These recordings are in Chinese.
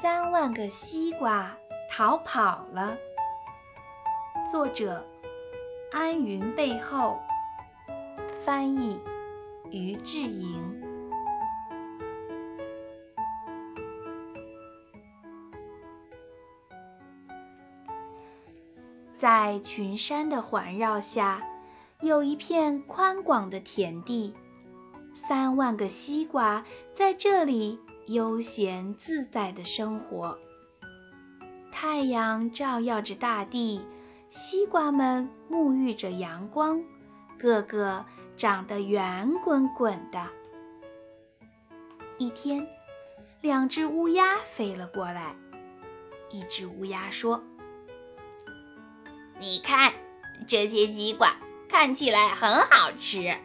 三万个西瓜逃跑了。作者：安云背后，翻译：于志莹。在群山的环绕下，有一片宽广的田地。三万个西瓜在这里悠闲自在的生活。太阳照耀着大地，西瓜们沐浴着阳光，个个长得圆滚滚的。一天，两只乌鸦飞了过来。一只乌鸦说：“你看，这些西瓜看起来很好吃。”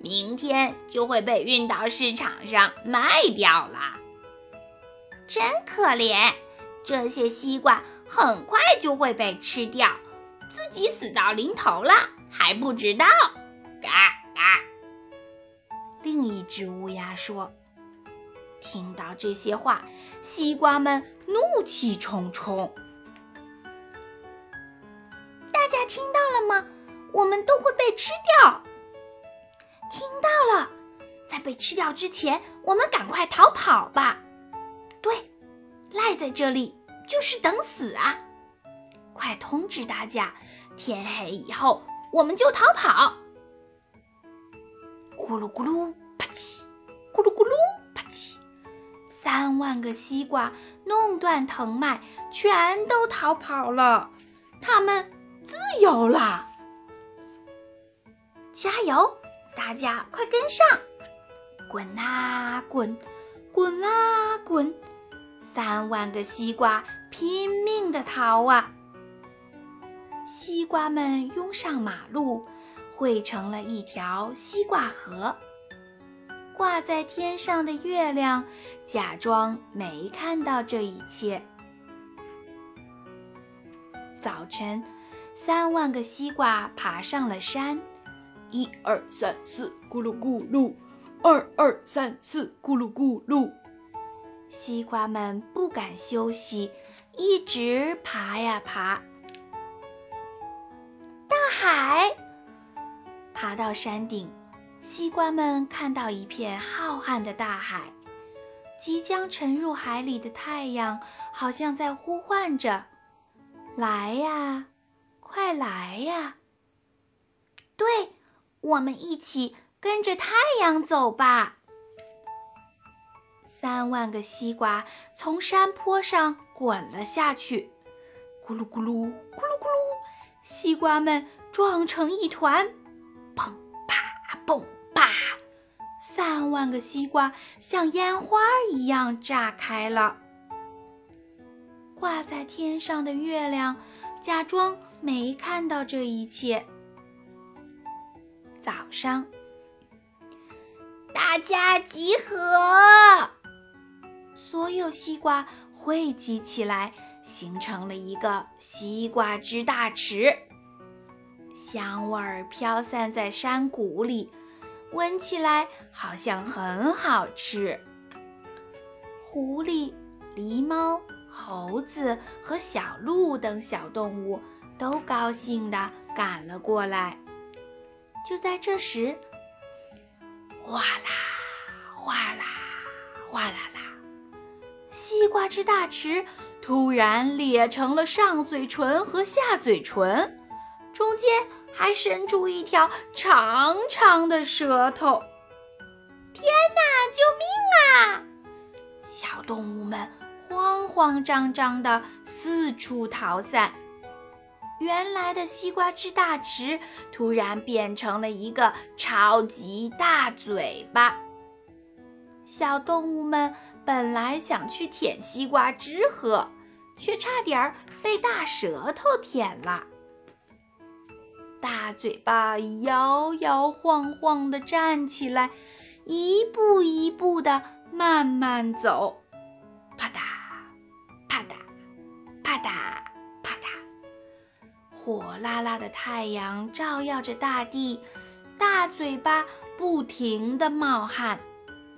明天就会被运到市场上卖掉了，真可怜！这些西瓜很快就会被吃掉，自己死到临头了还不知道。嘎嘎！另一只乌鸦说：“听到这些话，西瓜们怒气冲冲。大家听到了吗？我们都会被吃掉。”听到了，在被吃掉之前，我们赶快逃跑吧。对，赖在这里就是等死啊！快通知大家，天黑以后我们就逃跑。咕噜咕噜，啪叽！咕噜咕噜，啪叽！三万个西瓜弄断藤蔓，全都逃跑了，它们自由了。加油！大家快跟上！滚啊滚，滚啊滚！三万个西瓜拼命地逃啊！西瓜们拥上马路，汇成了一条西瓜河。挂在天上的月亮假装没看到这一切。早晨，三万个西瓜爬上了山。一二三四，咕噜咕噜；二二三四，咕噜咕噜。西瓜们不敢休息，一直爬呀爬。大海，爬到山顶，西瓜们看到一片浩瀚的大海，即将沉入海里的太阳好像在呼唤着：“来呀，快来呀！”对。我们一起跟着太阳走吧。三万个西瓜从山坡上滚了下去，咕噜咕噜，咕噜咕噜，西瓜们撞成一团，砰啪砰啪，三万个西瓜像烟花一样炸开了。挂在天上的月亮假装没看到这一切。早上，大家集合，所有西瓜汇集起来，形成了一个西瓜汁大池。香味儿飘散在山谷里，闻起来好像很好吃。狐狸、狸猫、猴子和小鹿等小动物都高兴地赶了过来。就在这时，哗啦哗啦，瓜汁大池突然裂成了上嘴唇和下嘴唇，中间还伸出一条长长的舌头。天哪！救命啊！小动物们慌慌张张地四处逃散。原来的西瓜汁大池突然变成了一个超级大嘴巴。小动物们本来想去舔西瓜汁喝，却差点儿被大舌头舔了。大嘴巴摇摇晃晃地站起来，一步一步地慢慢走，啪嗒啪嗒，啪嗒，啪嗒。火辣辣的太阳照耀着大地，大嘴巴不停地冒汗，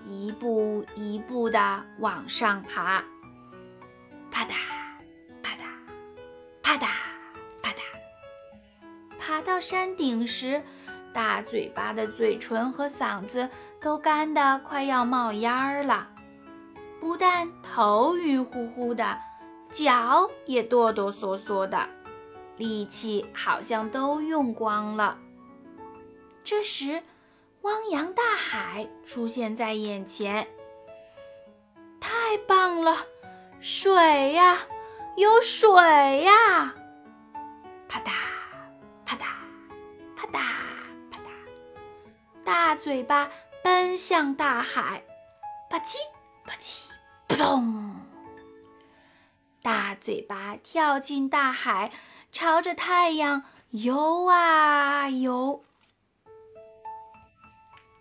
一步一步地往上爬。啪嗒啪嗒啪嗒啪嗒。爬到山顶时，大嘴巴的嘴唇和嗓子都干得快要冒烟儿了，不但头晕乎乎的，脚也哆哆嗦嗦的，力气好像都用光了。这时，汪洋大海出现在眼前。太棒了，水呀，有水呀！啪嗒啪嗒啪嗒啪嗒，大嘴巴奔向大海，吧唧吧唧，扑通！大嘴巴跳进大海，朝着太阳游啊游。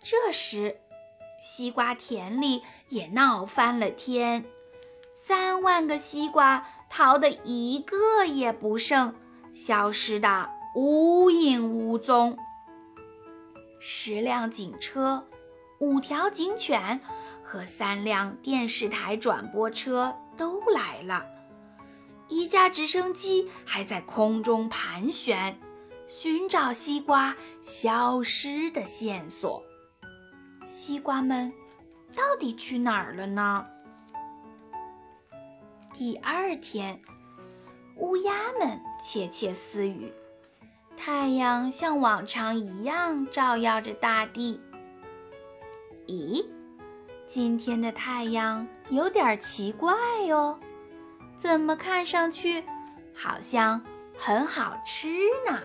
这时，西瓜田里也闹翻了天，三万个西瓜逃得一个也不剩，消失的无影无踪。十辆警车、五条警犬和三辆电视台转播车都来了，一架直升机还在空中盘旋，寻找西瓜消失的线索。西瓜们到底去哪儿了呢？第二天，乌鸦们窃窃私语。太阳像往常一样照耀着大地。咦，今天的太阳有点奇怪哟，怎么看上去好像很好吃呢？